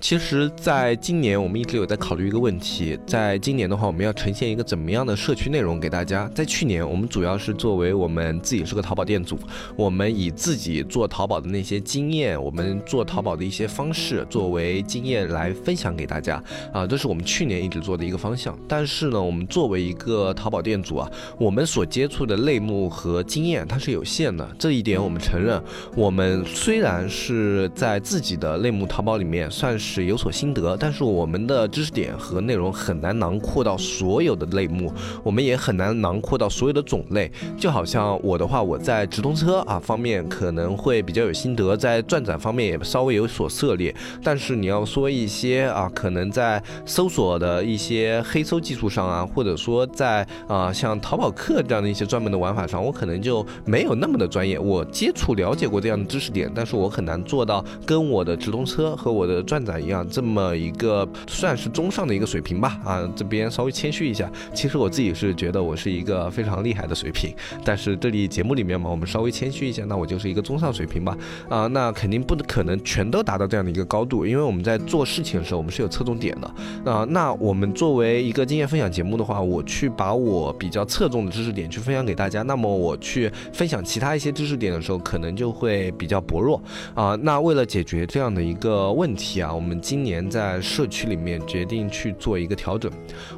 其实，在今年我们一直有在考虑一个问题，在今年的话，我们要呈现一个怎么样的社区内容给大家？在去年，我们主要是作为我们自己是个淘宝店主，我们以自己做淘宝的那些经验，我们做淘宝的一些方式作为经验来分享给大家啊，这是我们去年一直做的一个方向。但是呢，我们作为一个淘宝店主啊，我们所接触的类目和经验它是有限的，这一点我们承认。我们虽然是在自己的类目淘宝里面算是。是有所心得，但是我们的知识点和内容很难囊括到所有的类目，我们也很难囊括到所有的种类。就好像我的话，我在直通车啊方面可能会比较有心得，在转展方面也稍微有所涉猎。但是你要说一些啊，可能在搜索的一些黑搜技术上啊，或者说在啊像淘宝客这样的一些专门的玩法上，我可能就没有那么的专业。我接触了解过这样的知识点，但是我很难做到跟我的直通车和我的转展。一样这么一个算是中上的一个水平吧啊，这边稍微谦虚一下，其实我自己是觉得我是一个非常厉害的水平，但是这里节目里面嘛，我们稍微谦虚一下，那我就是一个中上水平吧啊，那肯定不可能全都达到这样的一个高度，因为我们在做事情的时候，我们是有侧重点的啊。那我们作为一个经验分享节目的话，我去把我比较侧重的知识点去分享给大家，那么我去分享其他一些知识点的时候，可能就会比较薄弱啊。那为了解决这样的一个问题啊，我们。我们今年在社区里面决定去做一个调整。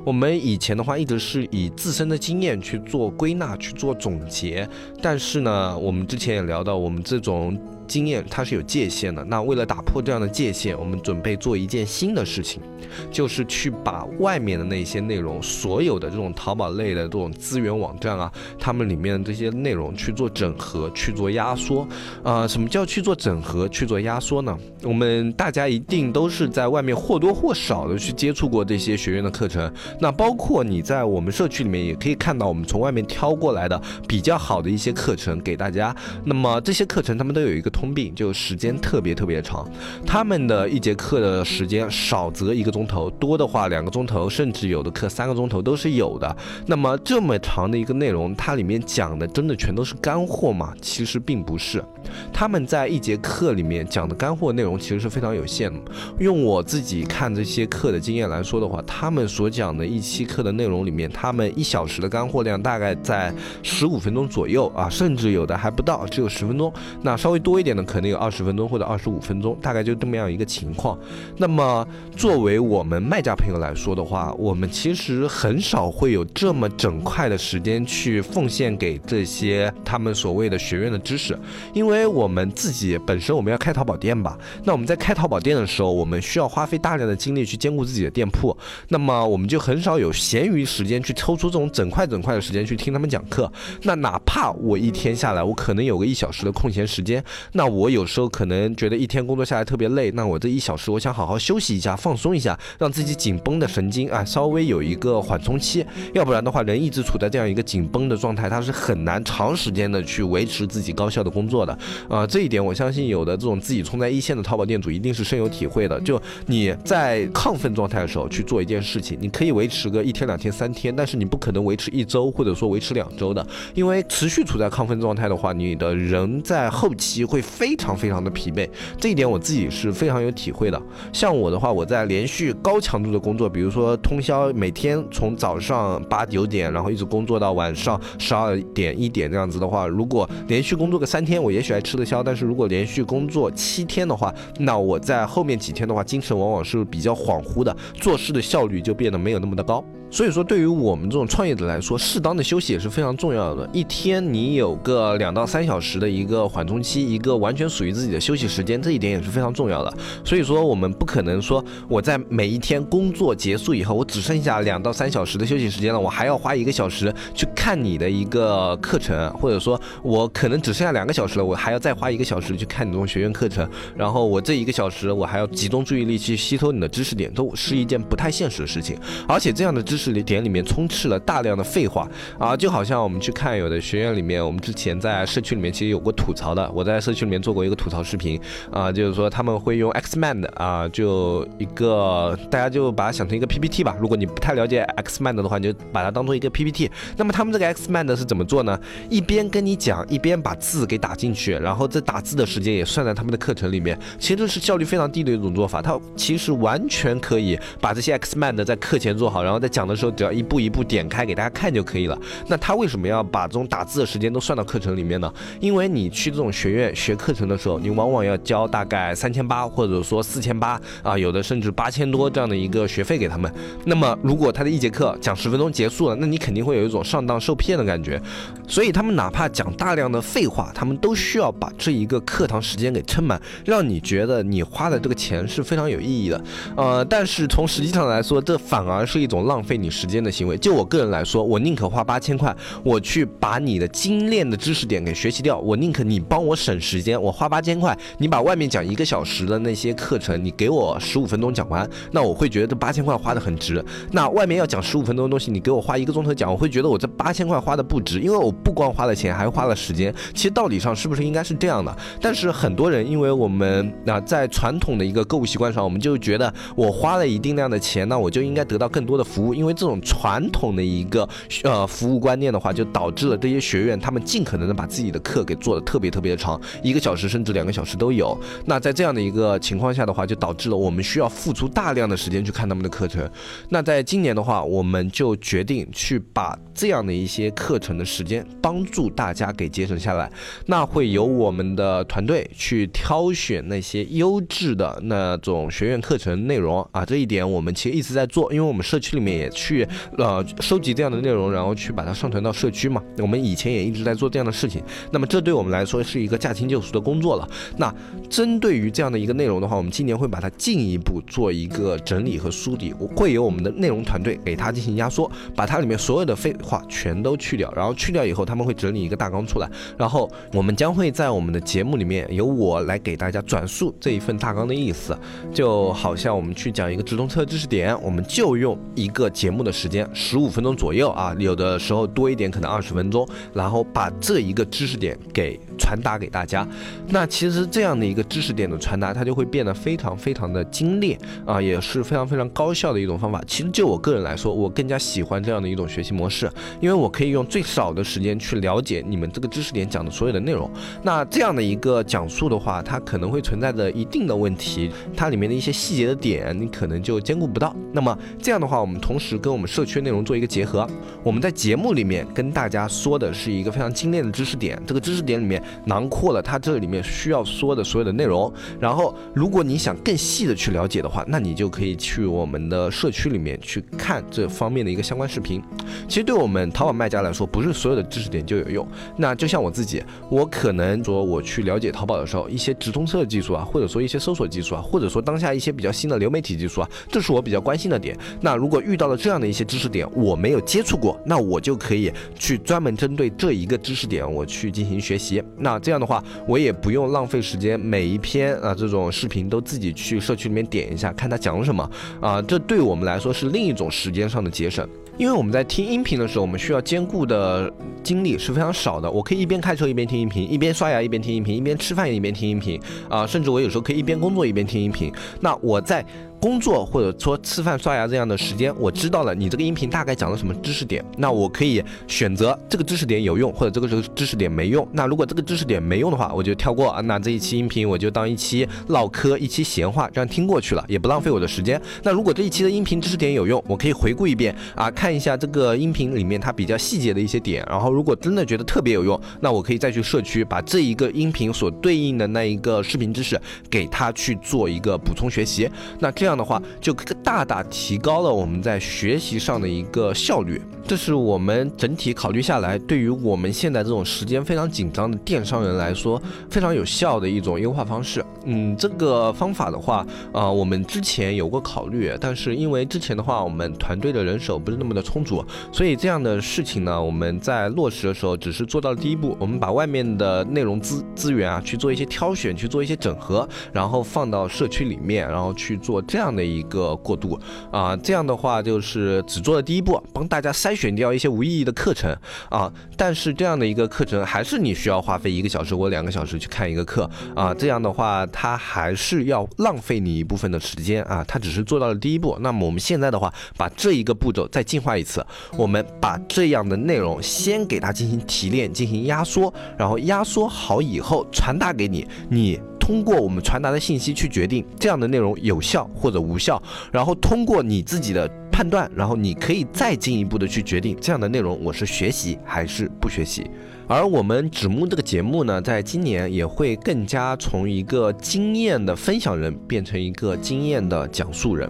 我们以前的话一直是以自身的经验去做归纳、去做总结，但是呢，我们之前也聊到，我们这种。经验它是有界限的，那为了打破这样的界限，我们准备做一件新的事情，就是去把外面的那些内容，所有的这种淘宝类的这种资源网站啊，他们里面的这些内容去做整合，去做压缩。啊，什么叫去做整合、去做压缩呢？我们大家一定都是在外面或多或少的去接触过这些学院的课程，那包括你在我们社区里面也可以看到，我们从外面挑过来的比较好的一些课程给大家。那么这些课程他们都有一个。通病就时间特别特别长，他们的一节课的时间少则一个钟头，多的话两个钟头，甚至有的课三个钟头都是有的。那么这么长的一个内容，它里面讲的真的全都是干货吗？其实并不是，他们在一节课里面讲的干货内容其实是非常有限的。用我自己看这些课的经验来说的话，他们所讲的一期课的内容里面，他们一小时的干货量大概在十五分钟左右啊，甚至有的还不到，只有十分钟。那稍微多一点呢。可能有二十分钟或者二十五分钟，大概就这么样一个情况。那么作为我们卖家朋友来说的话，我们其实很少会有这么整块的时间去奉献给这些他们所谓的学院的知识，因为我们自己本身我们要开淘宝店吧。那我们在开淘宝店的时候，我们需要花费大量的精力去兼顾自己的店铺，那么我们就很少有闲余时间去抽出这种整块整块的时间去听他们讲课。那哪怕我一天下来，我可能有个一小时的空闲时间。那我有时候可能觉得一天工作下来特别累，那我这一小时我想好好休息一下，放松一下，让自己紧绷的神经啊稍微有一个缓冲期，要不然的话，人一直处在这样一个紧绷的状态，他是很难长时间的去维持自己高效的工作的啊。这一点我相信有的这种自己冲在一线的淘宝店主一定是深有体会的。就你在亢奋状态的时候去做一件事情，你可以维持个一天两天三天，但是你不可能维持一周或者说维持两周的，因为持续处在亢奋状态的话，你的人在后期会。非常非常的疲惫，这一点我自己是非常有体会的。像我的话，我在连续高强度的工作，比如说通宵，每天从早上八九点，然后一直工作到晚上十二点一点这样子的话，如果连续工作个三天，我也许还吃得消。但是如果连续工作七天的话，那我在后面几天的话，精神往往是比较恍惚的，做事的效率就变得没有那么的高。所以说，对于我们这种创业者来说，适当的休息也是非常重要的。一天你有个两到三小时的一个缓冲期，一个完全属于自己的休息时间，这一点也是非常重要的。所以说，我们不可能说我在每一天工作结束以后，我只剩下两到三小时的休息时间了，我还要花一个小时去看你的一个课程，或者说我可能只剩下两个小时了，我还要再花一个小时去看你这种学院课程，然后我这一个小时我还要集中注意力去吸收你的知识点，都是一件不太现实的事情。而且这样的知识。知识点里面充斥了大量的废话啊，就好像我们去看有的学院里面，我们之前在社区里面其实有过吐槽的，我在社区里面做过一个吐槽视频啊，就是说他们会用 Xmind 啊，就一个大家就把它想成一个 PPT 吧，如果你不太了解 Xmind 的话，你就把它当做一个 PPT。那么他们这个 Xmind 是怎么做呢？一边跟你讲，一边把字给打进去，然后这打字的时间也算在他们的课程里面，其实是效率非常低的一种做法。他其实完全可以把这些 Xmind 在课前做好，然后再讲的。的时候只要一步一步点开给大家看就可以了。那他为什么要把这种打字的时间都算到课程里面呢？因为你去这种学院学课程的时候，你往往要交大概三千八或者说四千八啊，有的甚至八千多这样的一个学费给他们。那么如果他的一节课讲十分钟结束了，那你肯定会有一种上当受骗的感觉。所以他们哪怕讲大量的废话，他们都需要把这一个课堂时间给撑满，让你觉得你花的这个钱是非常有意义的。呃，但是从实际上来说，这反而是一种浪费。你时间的行为，就我个人来说，我宁可花八千块，我去把你的精炼的知识点给学习掉。我宁可你帮我省时间，我花八千块，你把外面讲一个小时的那些课程，你给我十五分钟讲完，那我会觉得这八千块花的很值。那外面要讲十五分钟的东西，你给我花一个钟头讲，我会觉得我这八千块花的不值，因为我不光花了钱，还花了时间。其实道理上是不是应该是这样的？但是很多人，因为我们那在传统的一个购物习惯上，我们就觉得我花了一定量的钱，那我就应该得到更多的服务，因为。这种传统的一个呃服务观念的话，就导致了这些学院他们尽可能的把自己的课给做的特别特别的长，一个小时甚至两个小时都有。那在这样的一个情况下的话，就导致了我们需要付出大量的时间去看他们的课程。那在今年的话，我们就决定去把这样的一些课程的时间帮助大家给节省下来。那会由我们的团队去挑选那些优质的那种学院课程内容啊，这一点我们其实一直在做，因为我们社区里面也。去呃收集这样的内容，然后去把它上传到社区嘛。我们以前也一直在做这样的事情。那么这对我们来说是一个驾轻就熟的工作了。那针对于这样的一个内容的话，我们今年会把它进一步做一个整理和梳理，会由我们的内容团队给它进行压缩，把它里面所有的废话全都去掉。然后去掉以后，他们会整理一个大纲出来。然后我们将会在我们的节目里面由我来给大家转述这一份大纲的意思，就好像我们去讲一个直通车知识点，我们就用一个节。目的时间十五分钟左右啊，有的时候多一点，可能二十分钟，然后把这一个知识点给传达给大家。那其实这样的一个知识点的传达，它就会变得非常非常的精炼啊，也是非常非常高效的一种方法。其实就我个人来说，我更加喜欢这样的一种学习模式，因为我可以用最少的时间去了解你们这个知识点讲的所有的内容。那这样的一个讲述的话，它可能会存在着一定的问题，它里面的一些细节的点，你可能就兼顾不到。那么这样的话，我们同时跟我们社区内容做一个结合，我们在节目里面跟大家说的是一个非常精炼的知识点，这个知识点里面囊括了它这里面需要说的所有的内容。然后，如果你想更细的去了解的话，那你就可以去我们的社区里面去看这方面的一个相关视频。其实对我们淘宝卖家来说，不是所有的知识点就有用。那就像我自己，我可能说我去了解淘宝的时候，一些直通车的技术啊，或者说一些搜索技术啊，或者说当下一些比较新的流媒体技术啊，这是我比较关心的点。那如果遇到了这样的一些知识点，我没有接触过，那我就可以去专门针对这一个知识点，我去进行学习。那这样的话，我也不用浪费时间，每一篇啊这种视频都自己去社区里面点一下，看他讲什么啊。这对我们来说是另一种时间上的节省，因为我们在听音频的时候，我们需要兼顾的精力是非常少的。我可以一边开车一边听音频，一边刷牙一边听音频，一边吃饭一边听音频啊，甚至我有时候可以一边工作一边听音频。那我在。工作或者说吃饭刷牙这样的时间，我知道了你这个音频大概讲了什么知识点，那我可以选择这个知识点有用，或者这个知识点没用。那如果这个知识点没用的话，我就跳过啊。那这一期音频我就当一期唠嗑、一期闲话这样听过去了，也不浪费我的时间。那如果这一期的音频知识点有用，我可以回顾一遍啊，看一下这个音频里面它比较细节的一些点。然后如果真的觉得特别有用，那我可以再去社区把这一个音频所对应的那一个视频知识给它去做一个补充学习。那这样。这样的话就大大提高了我们在学习上的一个效率。这是我们整体考虑下来，对于我们现在这种时间非常紧张的电商人来说，非常有效的一种优化方式。嗯，这个方法的话，啊，我们之前有过考虑，但是因为之前的话，我们团队的人手不是那么的充足，所以这样的事情呢，我们在落实的时候只是做到了第一步，我们把外面的内容资资源啊去做一些挑选，去做一些整合，然后放到社区里面，然后去做这样这样的一个过渡。啊，这样的话就是只做了第一步，帮大家。筛选掉一些无意义的课程啊，但是这样的一个课程还是你需要花费一个小时或两个小时去看一个课啊，这样的话它还是要浪费你一部分的时间啊，它只是做到了第一步。那么我们现在的话，把这一个步骤再进化一次，我们把这样的内容先给它进行提炼、进行压缩，然后压缩好以后传达给你，你通过我们传达的信息去决定这样的内容有效或者无效，然后通过你自己的。判断，然后你可以再进一步的去决定这样的内容我是学习还是不学习。而我们纸木这个节目呢，在今年也会更加从一个经验的分享人变成一个经验的讲述人。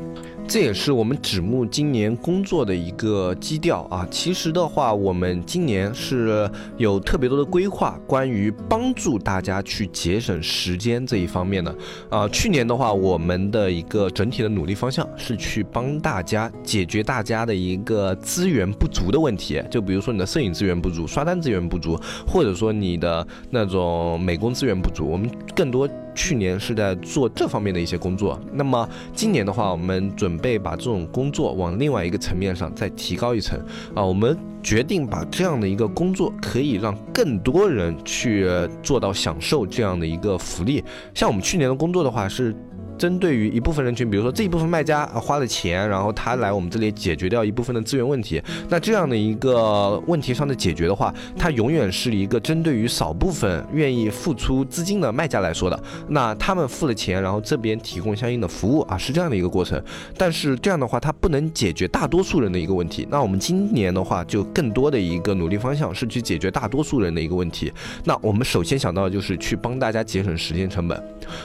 这也是我们纸木今年工作的一个基调啊。其实的话，我们今年是有特别多的规划，关于帮助大家去节省时间这一方面的啊。去年的话，我们的一个整体的努力方向是去帮大家解决大家的一个资源不足的问题。就比如说你的摄影资源不足、刷单资源不足，或者说你的那种美工资源不足，我们更多。去年是在做这方面的一些工作，那么今年的话，我们准备把这种工作往另外一个层面上再提高一层啊，我们决定把这样的一个工作可以让更多人去做到享受这样的一个福利，像我们去年的工作的话是。针对于一部分人群，比如说这一部分卖家啊花了钱，然后他来我们这里解决掉一部分的资源问题，那这样的一个问题上的解决的话，它永远是一个针对于少部分愿意付出资金的卖家来说的。那他们付了钱，然后这边提供相应的服务啊，是这样的一个过程。但是这样的话，它不能解决大多数人的一个问题。那我们今年的话，就更多的一个努力方向是去解决大多数人的一个问题。那我们首先想到的就是去帮大家节省时间成本。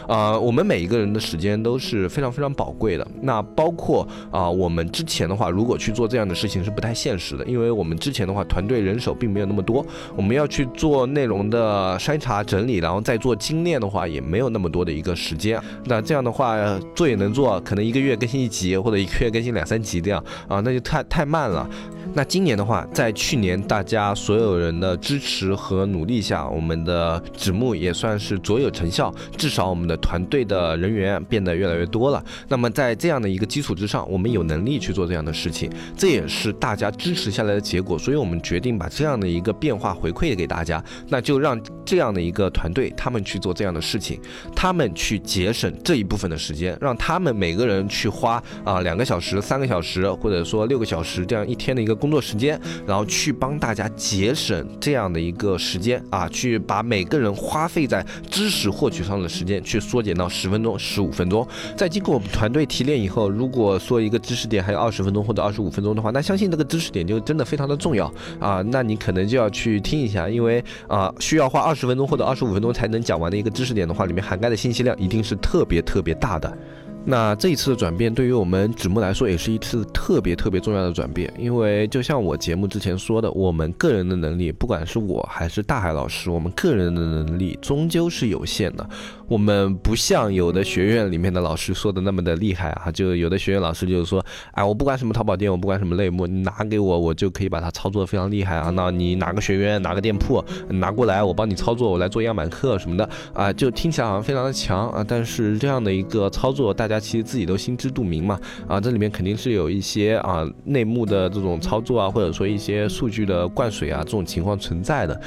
啊，我们每一个人的时间。时间都是非常非常宝贵的。那包括啊，我们之前的话，如果去做这样的事情是不太现实的，因为我们之前的话，团队人手并没有那么多，我们要去做内容的筛查整理，然后再做精炼的话，也没有那么多的一个时间。那这样的话，做也能做，可能一个月更新一集，或者一个月更新两三集这样啊，那就太太慢了。那今年的话，在去年大家所有人的支持和努力下，我们的纸木也算是卓有成效，至少我们的团队的人员变得越来越多了。那么在这样的一个基础之上，我们有能力去做这样的事情，这也是大家支持下来的结果。所以我们决定把这样的一个变化回馈给大家，那就让这样的一个团队他们去做这样的事情，他们去节省这一部分的时间，让他们每个人去花啊两个小时、三个小时，或者说六个小时这样一天的一个工作时间，然后去帮大家节省这样的一个时间啊，去把每个人花费在知识获取上的时间去缩减到十分钟、十五分钟。在经过我们团队提炼以后，如果说一个知识点还有二十分钟或者二十五分钟的话，那相信这个知识点就真的非常的重要啊。那你可能就要去听一下，因为啊，需要花二十分钟或者二十五分钟才能讲完的一个知识点的话，里面涵盖的信息量一定是特别特别大的。那这一次的转变对于我们纸木来说也是一次特别特别重要的转变，因为就像我节目之前说的，我们个人的能力，不管是我还是大海老师，我们个人的能力终究是有限的。我们不像有的学院里面的老师说的那么的厉害啊，就有的学院老师就是说，哎，我不管什么淘宝店，我不管什么类目，你拿给我，我就可以把它操作的非常厉害啊。那你哪个学院，哪个店铺拿过来，我帮你操作，我来做样板课什么的啊，就听起来好像非常的强啊。但是这样的一个操作，大家其实自己都心知肚明嘛啊，这里面肯定是有一些啊内幕的这种操作啊，或者说一些数据的灌水啊这种情况存在的。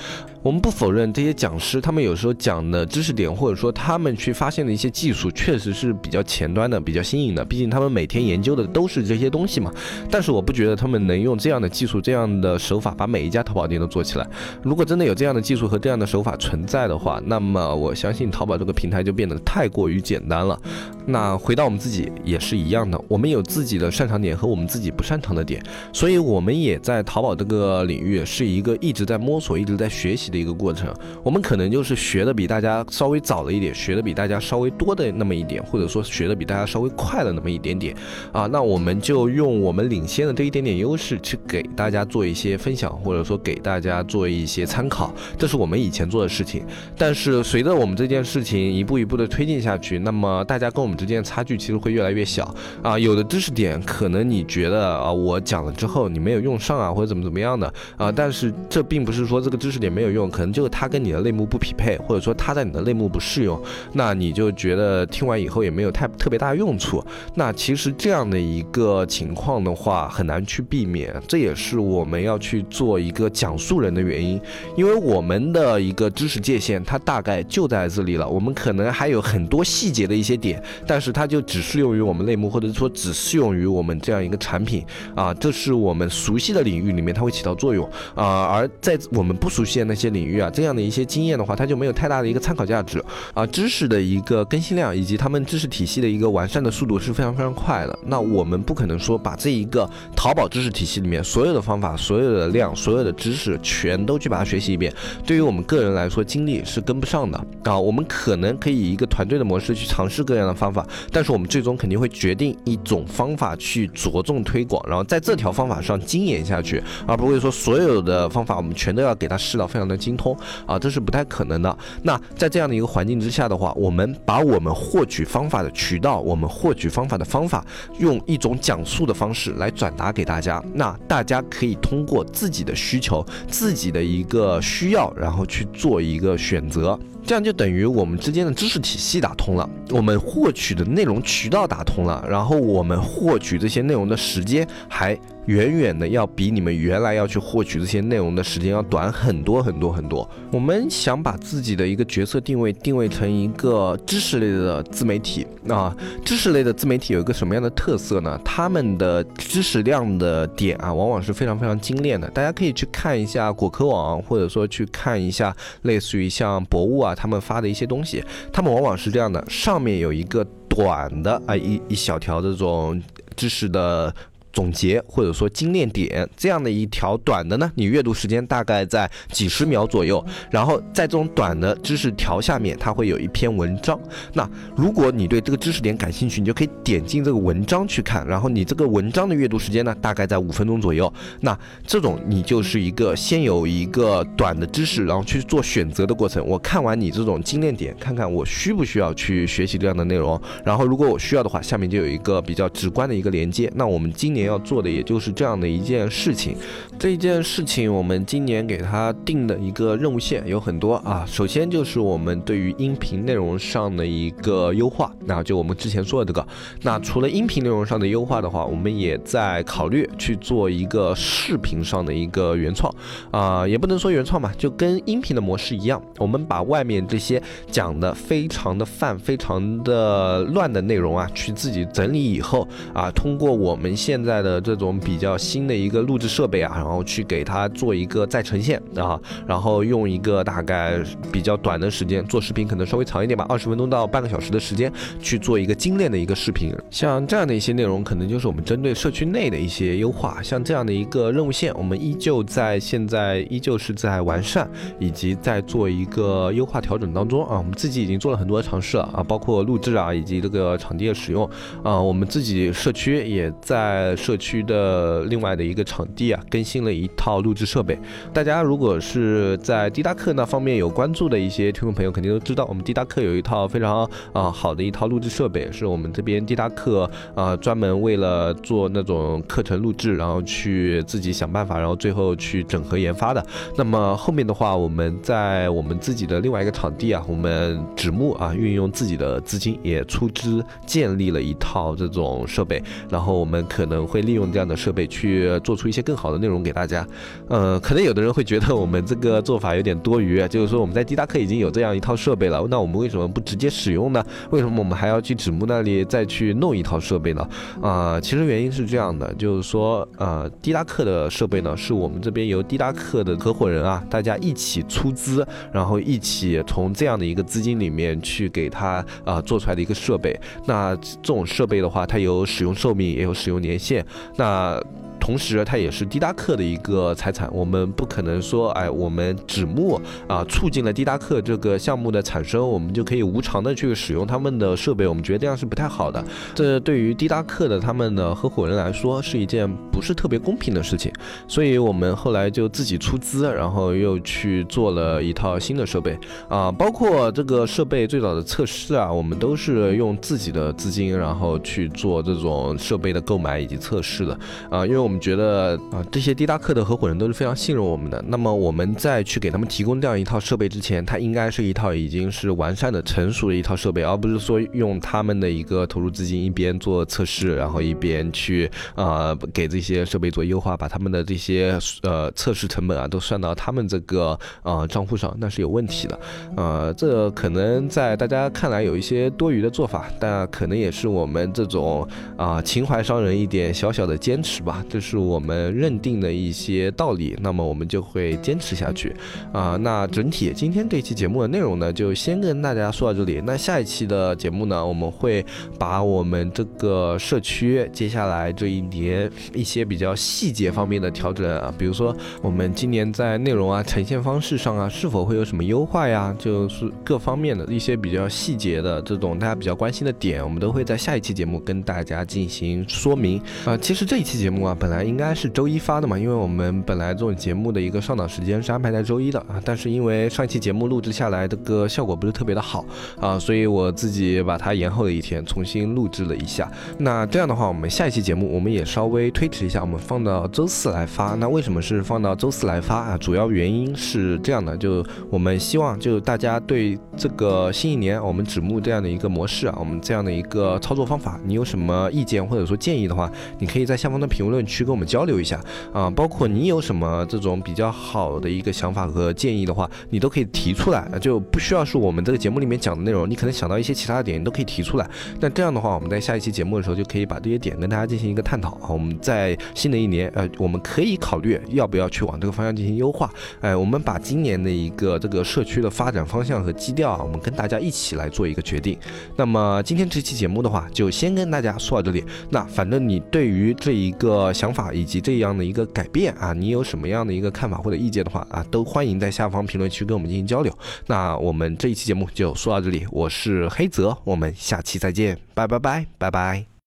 我们不否认这些讲师，他们有时候讲的知识点，或者说他他们去发现的一些技术，确实是比较前端的、比较新颖的。毕竟他们每天研究的都是这些东西嘛。但是我不觉得他们能用这样的技术、这样的手法把每一家淘宝店都做起来。如果真的有这样的技术和这样的手法存在的话，那么我相信淘宝这个平台就变得太过于简单了。那回到我们自己也是一样的，我们有自己的擅长点和我们自己不擅长的点，所以我们也在淘宝这个领域是一个一直在摸索、一直在学习的一个过程。我们可能就是学的比大家稍微早了一点，学的比大家稍微多的那么一点，或者说学的比大家稍微快了那么一点点啊。那我们就用我们领先的这一点点优势去给大家做一些分享，或者说给大家做一些参考，这是我们以前做的事情。但是随着我们这件事情一步一步的推进下去，那么大家跟我们之间的差距其实会越来越小啊。有的知识点可能你觉得啊，我讲了之后你没有用上啊，或者怎么怎么样的啊，但是这并不是说这个知识点没有用，可能就是它跟你的类目不匹配，或者说它在你的类目不适用，那你就觉得听完以后也没有太特别大用处。那其实这样的一个情况的话，很难去避免，这也是我们要去做一个讲述人的原因，因为我们的一个知识界限它大概就在这里了，我们可能还有很多细节的一些点，但是它就只适用于我们类目，或者说只适用于我们这样一个产品啊，这是我们熟悉的领域里面它会起到作用。啊，而在我们不熟悉的那些领域啊，这样的一些经验的话，它就没有太大的一个参考价值。啊，知识的一个更新量以及他们知识体系的一个完善的速度是非常非常快的，那我们不可能说把这一个淘宝知识体系里面所有的方法、所有的量、所有的知识全都去把它学习一遍，对于我们个人来说，精力是跟不上的啊。我们可能可以以一个团队的模式去尝试各样的方法，但是我们最终肯定会决定一种方法去着重推广，然后在这条方法上精研下去，而不会说所有的方法我们全都要给它试到非常的精通啊，这是不太可能的。那在这样的一个环境之下的话，我们把我们获取方法的渠道，我们获取方法的方法，用一种讲述的方式来转达给大家，那大家可以通过自己的需求、自己的一个需要，然后去做一个选择。这样就等于我们之间的知识体系打通了，我们获取的内容渠道打通了，然后我们获取这些内容的时间还。远远的要比你们原来要去获取这些内容的时间要短很多很多很多。我们想把自己的一个角色定位定位成一个知识类的自媒体啊，知识类的自媒体有一个什么样的特色呢？他们的知识量的点啊，往往是非常非常精炼的。大家可以去看一下果壳网，或者说去看一下类似于像博物啊他们发的一些东西，他们往往是这样的：上面有一个短的啊一一小条这种知识的。总结或者说精炼点这样的一条短的呢，你阅读时间大概在几十秒左右。然后在这种短的知识条下面，它会有一篇文章。那如果你对这个知识点感兴趣，你就可以点进这个文章去看。然后你这个文章的阅读时间呢，大概在五分钟左右。那这种你就是一个先有一个短的知识，然后去做选择的过程。我看完你这种精炼点，看看我需不需要去学习这样的内容。然后如果我需要的话，下面就有一个比较直观的一个连接。那我们今年。要做的也就是这样的一件事情，这一件事情我们今年给他定的一个任务线有很多啊。首先就是我们对于音频内容上的一个优化，那就我们之前说的这个。那除了音频内容上的优化的话，我们也在考虑去做一个视频上的一个原创啊，也不能说原创吧，就跟音频的模式一样，我们把外面这些讲的非常的泛、非常的乱的内容啊，去自己整理以后啊，通过我们现在。在的这种比较新的一个录制设备啊，然后去给它做一个再呈现啊，然后用一个大概比较短的时间做视频，可能稍微长一点吧，二十分钟到半个小时的时间去做一个精炼的一个视频。像这样的一些内容，可能就是我们针对社区内的一些优化。像这样的一个任务线，我们依旧在现在依旧是在完善以及在做一个优化调整当中啊。我们自己已经做了很多的尝试了啊，包括录制啊，以及这个场地的使用啊，我们自己社区也在。社区的另外的一个场地啊，更新了一套录制设备。大家如果是在滴答课那方面有关注的一些听众朋友，肯定都知道，我们滴答课有一套非常啊好的一套录制设备，是我们这边滴答课啊专门为了做那种课程录制，然后去自己想办法，然后最后去整合研发的。那么后面的话，我们在我们自己的另外一个场地啊，我们纸木啊运用自己的资金也出资建立了一套这种设备，然后我们可能。会利用这样的设备去做出一些更好的内容给大家。呃，可能有的人会觉得我们这个做法有点多余，就是说我们在滴答课已经有这样一套设备了，那我们为什么不直接使用呢？为什么我们还要去纸木那里再去弄一套设备呢？啊，其实原因是这样的，就是说，呃，滴答课的设备呢，是我们这边由滴答课的合伙人啊，大家一起出资，然后一起从这样的一个资金里面去给他啊做出来的一个设备。那这种设备的话，它有使用寿命，也有使用年限。那同时，它也是滴答课的一个财产，我们不可能说，哎，我们纸木啊，促进了滴答课这个项目的产生，我们就可以无偿的去使用他们的设备，我们觉得这样是不太好的。这对于滴答课的他们的合伙人来说，是一件不是特别公平的事情。所以我们后来就自己出资，然后又去做了一套新的设备啊，包括这个设备最早的测试啊，我们都是用自己的资金，然后去做这种设备的购买以及测试的啊，因为我们。觉得啊，这些滴答客的合伙人都是非常信任我们的。那么我们在去给他们提供这样一套设备之前，它应该是一套已经是完善的、成熟的一套设备，而不是说用他们的一个投入资金一边做测试，然后一边去啊给这些设备做优化，把他们的这些呃测试成本啊都算到他们这个呃账户上，那是有问题的。呃，这可能在大家看来有一些多余的做法，但可能也是我们这种啊情怀商人一点小小的坚持吧。是我们认定的一些道理，那么我们就会坚持下去啊。那整体今天这期节目的内容呢，就先跟大家说到这里。那下一期的节目呢，我们会把我们这个社区接下来这一年一些比较细节方面的调整啊，比如说我们今年在内容啊、呈现方式上啊，是否会有什么优化呀？就是各方面的一些比较细节的这种大家比较关心的点，我们都会在下一期节目跟大家进行说明啊。其实这一期节目啊，本本来应该是周一发的嘛，因为我们本来这种节目的一个上档时间是安排在周一的啊，但是因为上一期节目录制下来这个效果不是特别的好啊，所以我自己把它延后了一天，重新录制了一下。那这样的话，我们下一期节目我们也稍微推迟一下，我们放到周四来发。那为什么是放到周四来发啊？主要原因是这样的，就我们希望就大家对这个新一年我们指目这样的一个模式啊，我们这样的一个操作方法，你有什么意见或者说建议的话，你可以在下方的评论区去跟我们交流一下啊。包括你有什么这种比较好的一个想法和建议的话，你都可以提出来，就不需要是我们这个节目里面讲的内容，你可能想到一些其他的点，你都可以提出来。那这样的话，我们在下一期节目的时候就可以把这些点跟大家进行一个探讨啊。我们在新的一年，呃，我们可以考虑要不要去往这个方向进行优化。哎，我们把今年的一个这个社区的发展方向和基调啊，我们跟大家一起来做一个决定。那么今天这期节目的话，就先跟大家说到这里。那反正你对于这一个想想法以及这样的一个改变啊，你有什么样的一个看法或者意见的话啊，都欢迎在下方评论区跟我们进行交流。那我们这一期节目就说到这里，我是黑泽，我们下期再见，拜拜拜拜拜。